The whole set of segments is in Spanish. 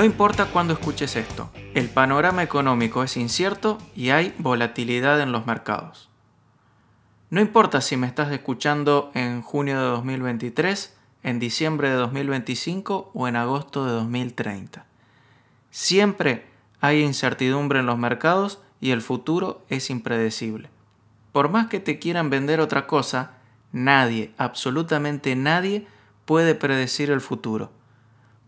No importa cuándo escuches esto, el panorama económico es incierto y hay volatilidad en los mercados. No importa si me estás escuchando en junio de 2023, en diciembre de 2025 o en agosto de 2030. Siempre hay incertidumbre en los mercados y el futuro es impredecible. Por más que te quieran vender otra cosa, nadie, absolutamente nadie, puede predecir el futuro.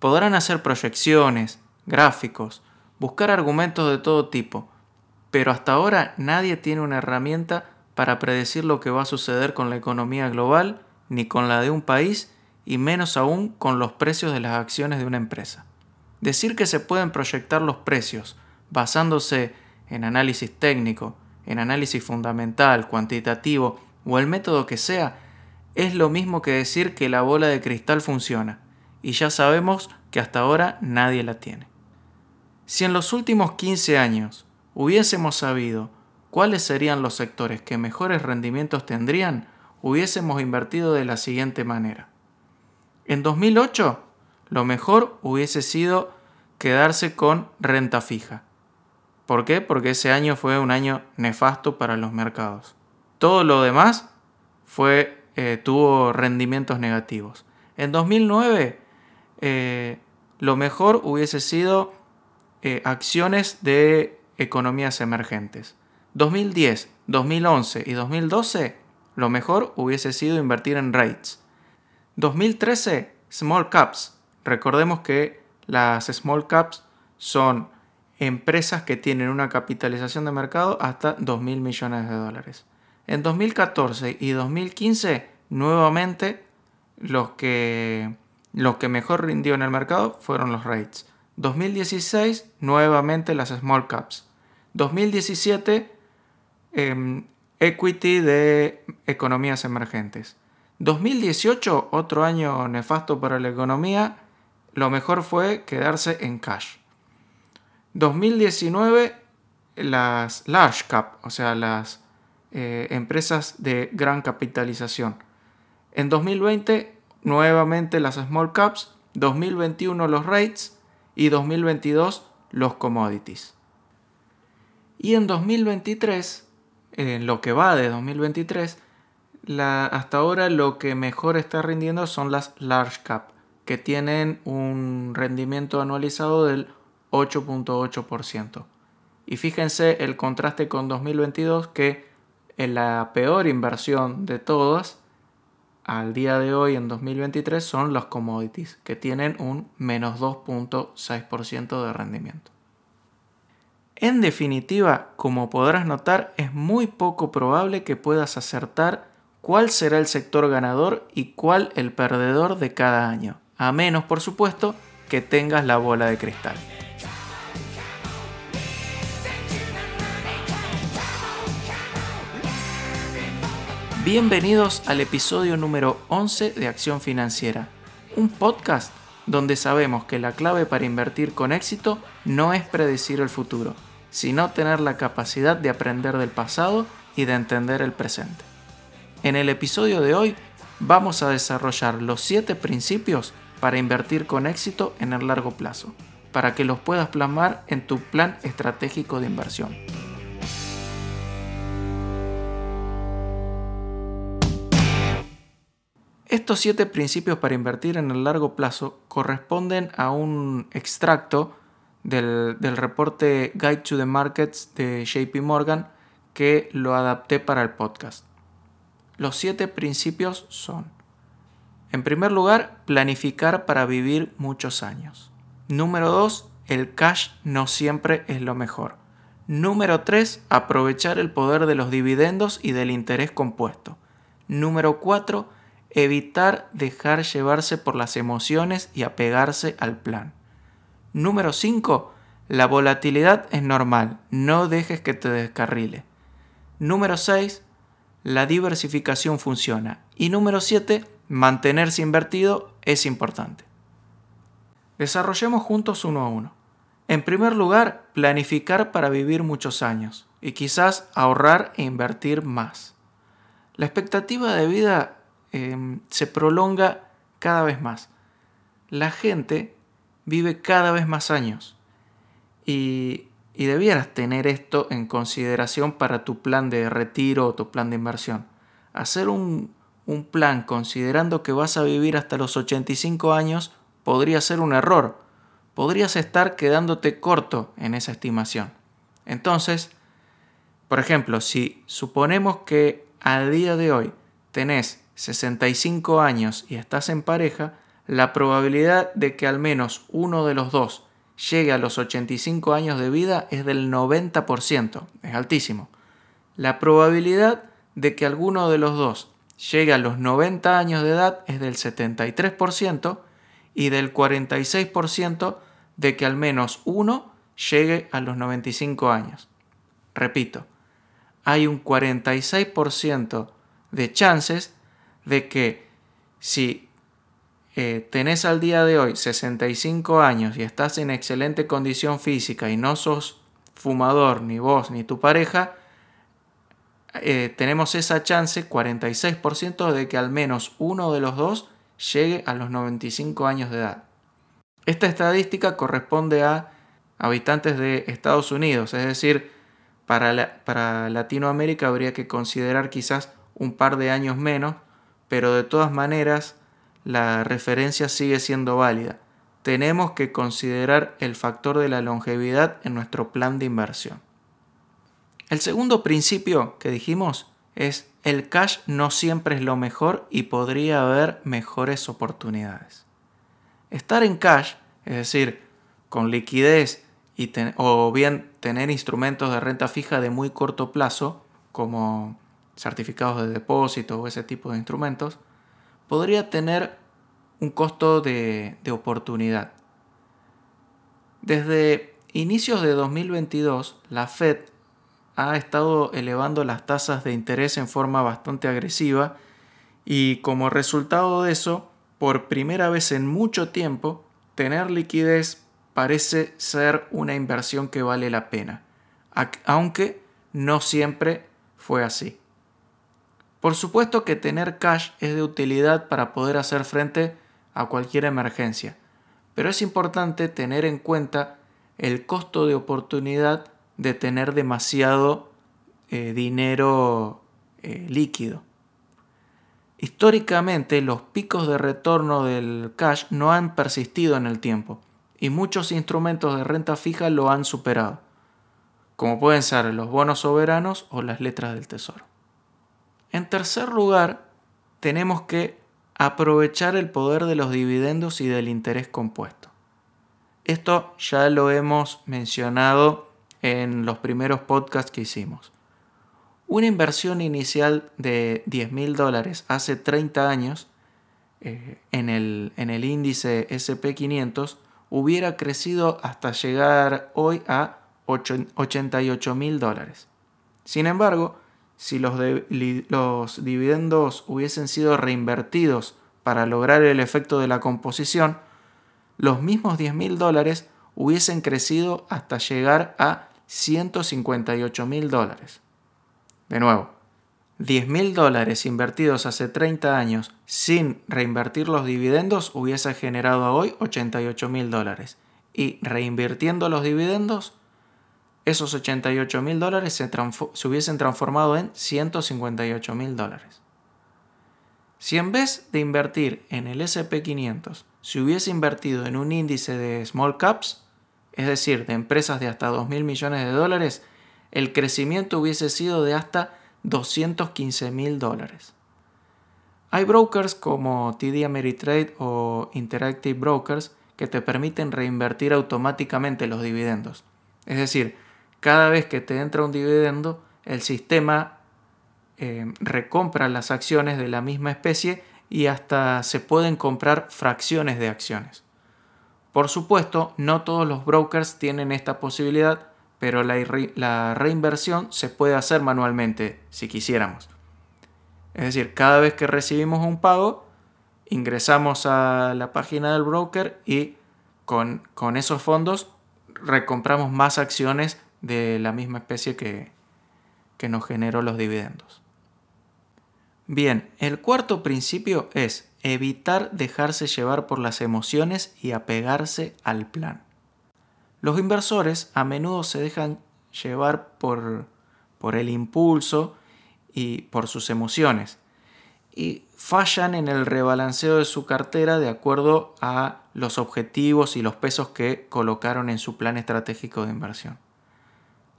Podrán hacer proyecciones, gráficos, buscar argumentos de todo tipo, pero hasta ahora nadie tiene una herramienta para predecir lo que va a suceder con la economía global, ni con la de un país, y menos aún con los precios de las acciones de una empresa. Decir que se pueden proyectar los precios basándose en análisis técnico, en análisis fundamental, cuantitativo o el método que sea, es lo mismo que decir que la bola de cristal funciona, y ya sabemos que hasta ahora nadie la tiene. Si en los últimos 15 años hubiésemos sabido cuáles serían los sectores que mejores rendimientos tendrían, hubiésemos invertido de la siguiente manera. En 2008, lo mejor hubiese sido quedarse con renta fija. ¿Por qué? Porque ese año fue un año nefasto para los mercados. Todo lo demás fue, eh, tuvo rendimientos negativos. En 2009 eh, lo mejor hubiese sido eh, acciones de economías emergentes. 2010, 2011 y 2012 lo mejor hubiese sido invertir en rates. 2013, small caps. Recordemos que las small caps son empresas que tienen una capitalización de mercado hasta 2 mil millones de dólares. En 2014 y 2015, nuevamente, los que, los que mejor rindió en el mercado fueron los rates. 2016, nuevamente las small caps. 2017, em, equity de economías emergentes. 2018, otro año nefasto para la economía, lo mejor fue quedarse en cash. 2019 las large cap, o sea, las eh, empresas de gran capitalización. En 2020 nuevamente las small caps, 2021 los rates y 2022 los commodities. Y en 2023, en lo que va de 2023, hasta ahora lo que mejor está rindiendo son las large cap, que tienen un rendimiento anualizado del 8.8%. Y fíjense el contraste con 2022 que en la peor inversión de todas al día de hoy en 2023 son los commodities que tienen un menos 2.6% de rendimiento. En definitiva, como podrás notar, es muy poco probable que puedas acertar cuál será el sector ganador y cuál el perdedor de cada año, a menos por supuesto que tengas la bola de cristal. Bienvenidos al episodio número 11 de Acción Financiera, un podcast donde sabemos que la clave para invertir con éxito no es predecir el futuro, sino tener la capacidad de aprender del pasado y de entender el presente. En el episodio de hoy vamos a desarrollar los 7 principios para invertir con éxito en el largo plazo, para que los puedas plasmar en tu plan estratégico de inversión. Estos siete principios para invertir en el largo plazo corresponden a un extracto del, reporte Guide to the Markets de JP Morgan que lo adapté para el podcast. Los siete principios son, en primer lugar, planificar para vivir muchos años. Número 2, el cash no siempre es lo mejor. Número 3, aprovechar el poder de los dividendos y del interés compuesto. Número 4, Evitar dejar llevarse por las emociones y apegarse al plan. Número 5. La volatilidad es normal, no dejes que te descarrile. Número 6. La diversificación funciona. Y número 7. Mantenerse invertido es importante. Desarrollemos juntos uno a uno. En primer lugar, planificar para vivir muchos años y quizás ahorrar e invertir más. La expectativa de vida Em, se prolonga cada vez más. La gente vive cada vez más años. Y, y debieras tener esto en consideración para tu plan de retiro o tu plan de inversión. Hacer un, un plan considerando que vas a vivir hasta los 85 años podría ser un error. Podrías estar quedándote corto en esa estimación. Entonces, por ejemplo, si suponemos que al día de hoy tenés 65 años y estás en pareja, la probabilidad de que al menos uno de los dos llegue a los 85 años de vida es del 90%, es altísimo. La probabilidad de que alguno de los dos llegue a los 90 años de edad es del 73% y del 46% de que al menos uno llegue a los 95 años. Repito, hay un 46% de chances de que si eh, tenés al día de hoy 65 años y estás en excelente condición física y no sos fumador, ni vos, ni tu pareja, eh, tenemos esa chance, 46% de que al menos uno de los dos llegue a los 95 años de edad. Esta estadística corresponde a habitantes de Estados Unidos, es decir, para, para Latinoamérica habría que considerar quizás un par de años menos, pero de todas maneras la referencia sigue siendo válida. Tenemos que considerar el factor de la longevidad en nuestro plan de inversión. El segundo principio que dijimos es el cash no siempre es lo mejor y podría haber mejores oportunidades. Estar en cash, es decir, con liquidez y o bien tener instrumentos de renta fija de muy corto plazo, como certificados de depósito o ese tipo de instrumentos, podría tener un costo de, de oportunidad. Desde inicios de 2022, la Fed ha estado elevando las tasas de interés en forma bastante agresiva y como resultado de eso, por primera vez en mucho tiempo, tener liquidez parece ser una inversión que vale la pena, aunque no siempre fue así. Por supuesto que tener cash es de utilidad para poder hacer frente a cualquier emergencia, pero es importante tener en cuenta el costo de oportunidad de tener demasiado eh, dinero eh, líquido. Históricamente los picos de retorno del cash no han persistido en el tiempo y muchos instrumentos de renta fija lo han superado, como pueden ser los bonos soberanos o las letras del tesoro. En tercer lugar, tenemos que aprovechar el poder de los dividendos y del interés compuesto. Esto ya lo hemos mencionado en los primeros podcasts que hicimos. Una inversión inicial de 10 mil dólares hace 30 años eh, en, el, en el índice SP500 hubiera crecido hasta llegar hoy a 88 mil dólares. Sin embargo, si los, dividendos hubiesen sido reinvertidos para lograr el efecto de la composición, los mismos 10 mil dólares hubiesen crecido hasta llegar a 158 mil dólares. De nuevo, 10 mil dólares invertidos hace 30 años sin reinvertir los dividendos hubiese generado hoy 88 mil dólares. Y reinvirtiendo los dividendos, esos 88 mil dólares se, se, hubiesen transformado en 158 mil dólares. Si en vez de invertir en el SP500 se hubiese invertido en un índice de small caps, es decir, de empresas de hasta 2 mil millones de dólares, el crecimiento hubiese sido de hasta 215 mil dólares. Hay brokers como TD Ameritrade o Interactive Brokers que te permiten reinvertir automáticamente los dividendos. Es decir, cada vez que te entra un dividendo, el sistema eh, recompra las acciones de la misma especie y hasta se pueden comprar fracciones de acciones. Por supuesto, no todos los brokers tienen esta posibilidad, pero la, reinversión se puede hacer manualmente si quisiéramos. Es decir, cada vez que recibimos un pago, ingresamos a la página del broker y con, con esos fondos recompramos más acciones de la misma especie que, que nos generó los dividendos. Bien, el cuarto principio es evitar dejarse llevar por las emociones y apegarse al plan. Los inversores a menudo se dejan llevar por, por el impulso y por sus emociones y fallan en el rebalanceo de su cartera de acuerdo a los objetivos y los pesos que colocaron en su plan estratégico de inversión.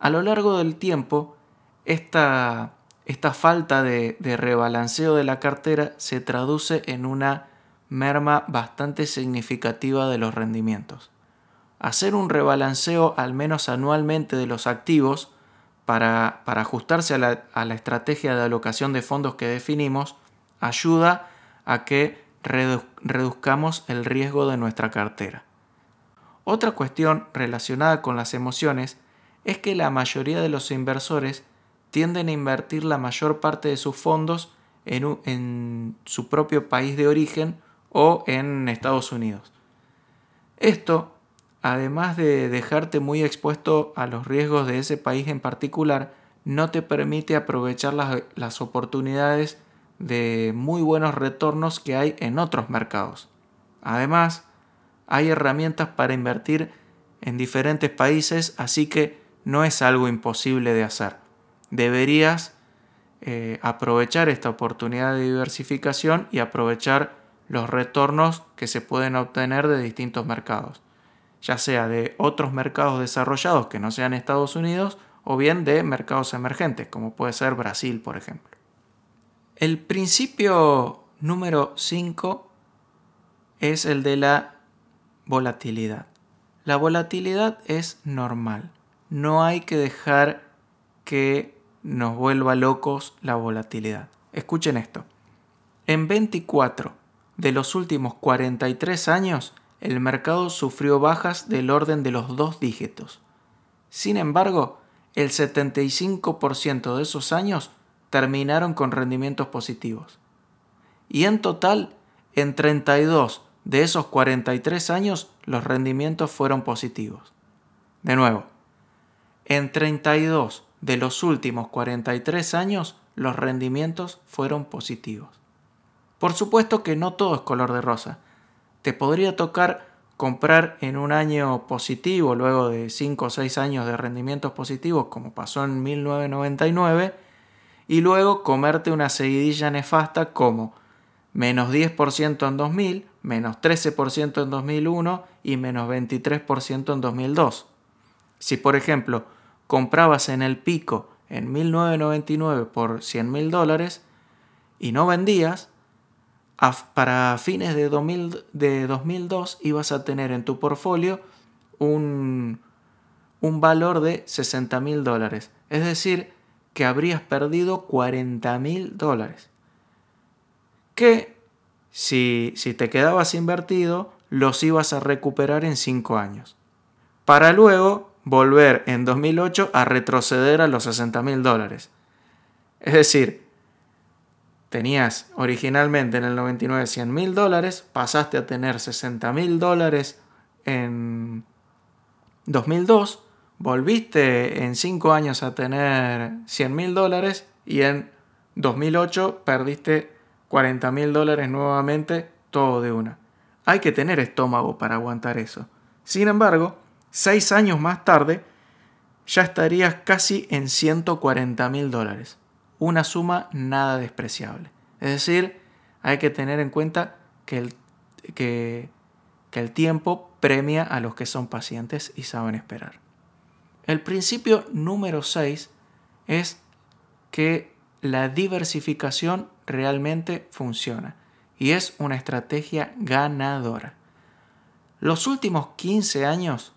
A lo largo del tiempo, esta, esta falta de, rebalanceo de la cartera se traduce en una merma bastante significativa de los rendimientos. Hacer un rebalanceo al menos anualmente de los activos para, para ajustarse a la, a la estrategia de alocación de fondos que definimos ayuda a que reduzcamos el riesgo de nuestra cartera. Otra cuestión relacionada con las emociones es que la mayoría de los inversores tienden a invertir la mayor parte de sus fondos en, en, su propio país de origen o en Estados Unidos. Esto, además de dejarte muy expuesto a los riesgos de ese país en particular, no te permite aprovechar las, las oportunidades de muy buenos retornos que hay en otros mercados. Además, hay herramientas para invertir en diferentes países, así que no es algo imposible de hacer. Deberías eh, aprovechar esta oportunidad de diversificación y aprovechar los retornos que se pueden obtener de distintos mercados, ya sea de otros mercados desarrollados que no sean Estados Unidos o bien de mercados emergentes, como puede ser Brasil, por ejemplo. El principio número 5 es el de la volatilidad. La volatilidad es normal. No hay que dejar que nos vuelva locos la volatilidad. Escuchen esto. En 24 de los últimos 43 años, el mercado sufrió bajas del orden de los dos dígitos. Sin embargo, el 75% de esos años terminaron con rendimientos positivos. Y en total, en 32 de esos 43 años, los rendimientos fueron positivos. De nuevo, en 32 de los últimos 43 años, los rendimientos fueron positivos. Por supuesto que no todo es color de rosa. Te podría tocar comprar en un año positivo, luego de 5 o 6 años de rendimientos positivos, como pasó en 1999, y luego comerte una seguidilla nefasta como menos 10% en 2000, menos 13% en 2001 y menos 23% en 2002. Si por ejemplo comprabas en el pico en 1999 por 100 mil dólares y no vendías, para fines de, 2000, de 2002 ibas a tener en tu portfolio un, un valor de 60 mil dólares. Es decir, que habrías perdido 40 mil dólares. Que si, si te quedabas invertido, los ibas a recuperar en 5 años. Para luego volver en 2008 a retroceder a los 60 mil dólares. Es decir, tenías originalmente en el 99 100 mil dólares, pasaste a tener 60 mil dólares en 2002 volviste en 5 años a tener 100 mil dólares y en 2008 perdiste 40 mil dólares nuevamente, todo de una. Hay que tener estómago para aguantar eso. Sin embargo, 6 años más tarde, ya estarías casi en 140 mil dólares. Una suma nada despreciable. Es decir, hay que tener en cuenta que el, que el tiempo premia a los que son pacientes y saben esperar. El principio número 6 es que la diversificación realmente funciona y es una estrategia ganadora. Los últimos 15 años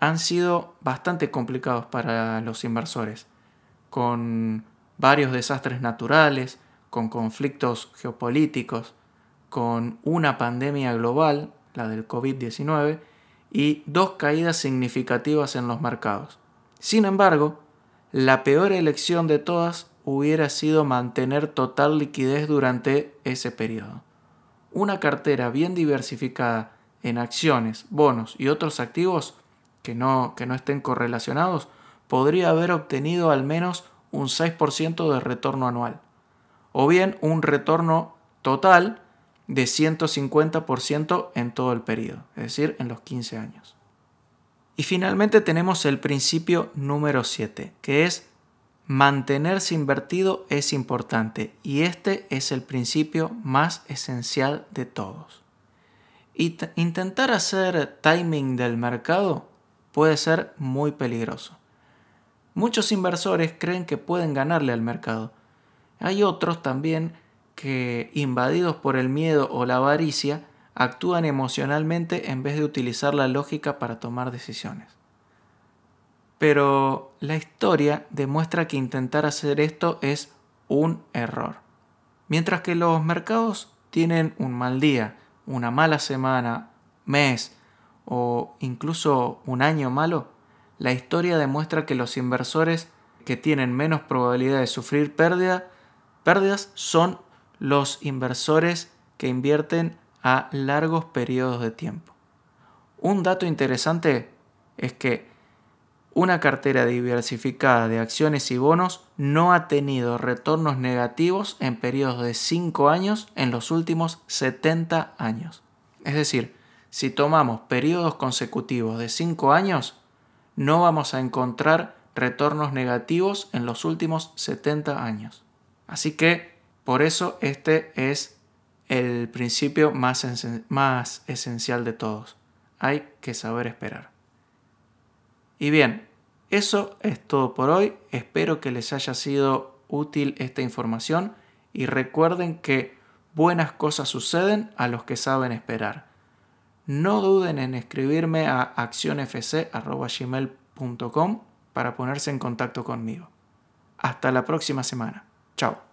han sido bastante complicados para los inversores, con varios desastres naturales, con conflictos geopolíticos, con una pandemia global, la del COVID-19, y dos caídas significativas en los mercados. Sin embargo, la peor elección de todas hubiera sido mantener total liquidez durante ese periodo. Una cartera bien diversificada en acciones, bonos y otros activos que no, que no estén correlacionados podría haber obtenido al menos un 6% de retorno anual, o bien un retorno total de 150% en todo el periodo, es decir, en los 15 años. Y finalmente tenemos el principio número 7, que es mantenerse invertido es importante y este es el principio más esencial de todos. intentar hacer timing del mercado puede ser muy peligroso. Muchos inversores creen que pueden ganarle al mercado. Hay otros también que, invadidos por el miedo o la avaricia, actúan emocionalmente en vez de utilizar la lógica para tomar decisiones. Pero la historia demuestra que intentar hacer esto es un error. Mientras que los mercados tienen un mal día, una mala semana, mes o incluso un año malo, la historia demuestra que los inversores que tienen menos probabilidad de sufrir pérdida, pérdidas son los inversores que invierten a largos periodos de tiempo. Un dato interesante es que una cartera diversificada de acciones y bonos no ha tenido retornos negativos en periodos de 5 años en los últimos 70 años. Es decir, si tomamos periodos consecutivos de 5 años, no vamos a encontrar retornos negativos en los últimos 70 años. Así que por eso este es el principio más, más esencial de todos. Hay que saber esperar. Y bien, eso es todo por hoy. Espero que les haya sido útil esta información y recuerden que buenas cosas suceden a los que saben esperar. No duden en escribirme a accionfc.gmail.com para ponerse en contacto conmigo. Hasta la próxima semana. Chao.